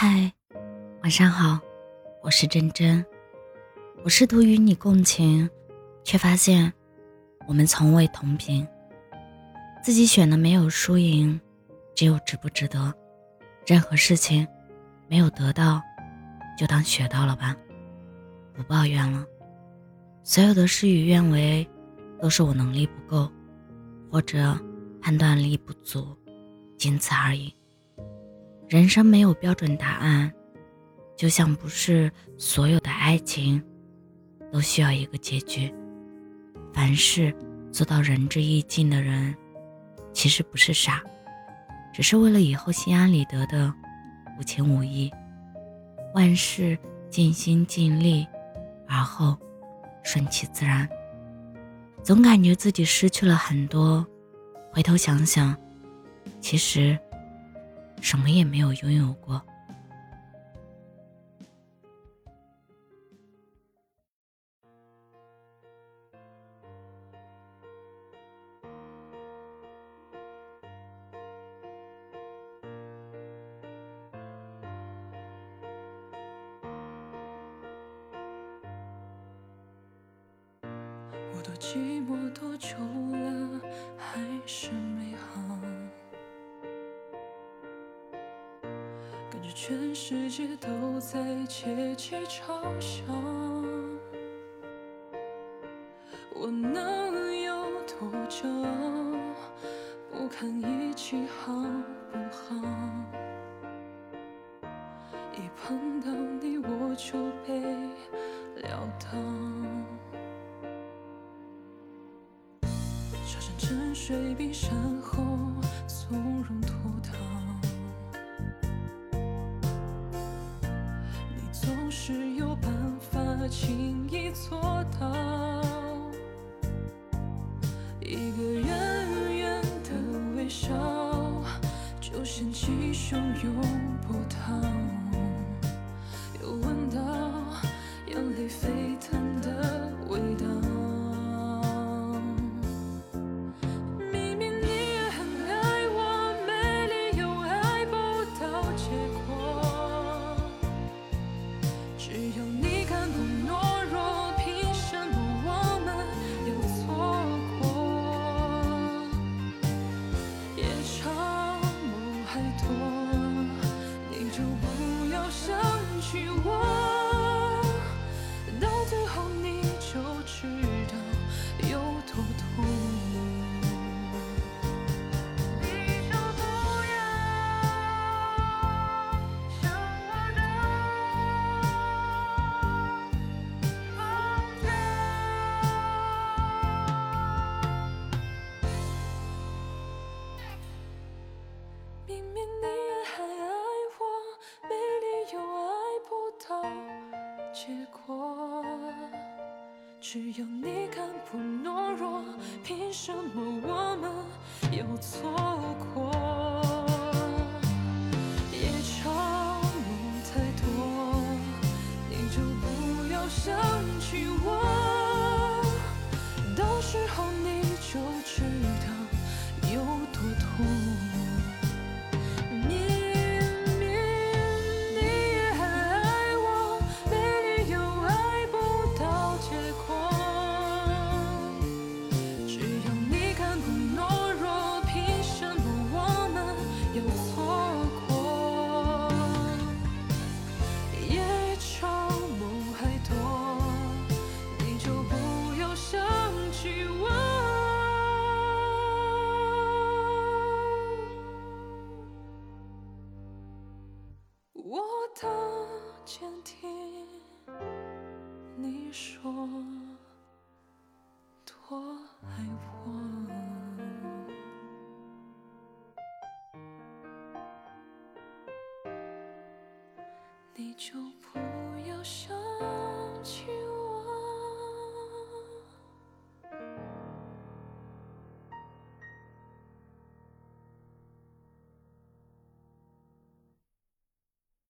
嗨，晚上好，我是真真。我试图与你共情，却发现我们从未同频。自己选的没有输赢，只有值不值得。任何事情没有得到，就当学到了吧，不抱怨了。所有的事与愿违，都是我能力不够，或者判断力不足，仅此而已。人生没有标准答案，就像不是所有的爱情都需要一个结局。凡事做到仁至义尽的人，其实不是傻，只是为了以后心安理得的无情无义。万事尽心尽力，而后顺其自然。总感觉自己失去了很多，回头想想，其实。什么也没有拥有过。我多寂寞多久了，还是没好。感觉全世界都在窃窃嘲笑，我能有多骄傲？不堪一击好不好？做到，一个远远的微笑，就掀起汹涌太多。结果，只有你敢不懦弱，凭什么我们又错过？夜长梦太多，你就不要想起我，到时候你就知道有多痛。你说多爱我，你就不要想起。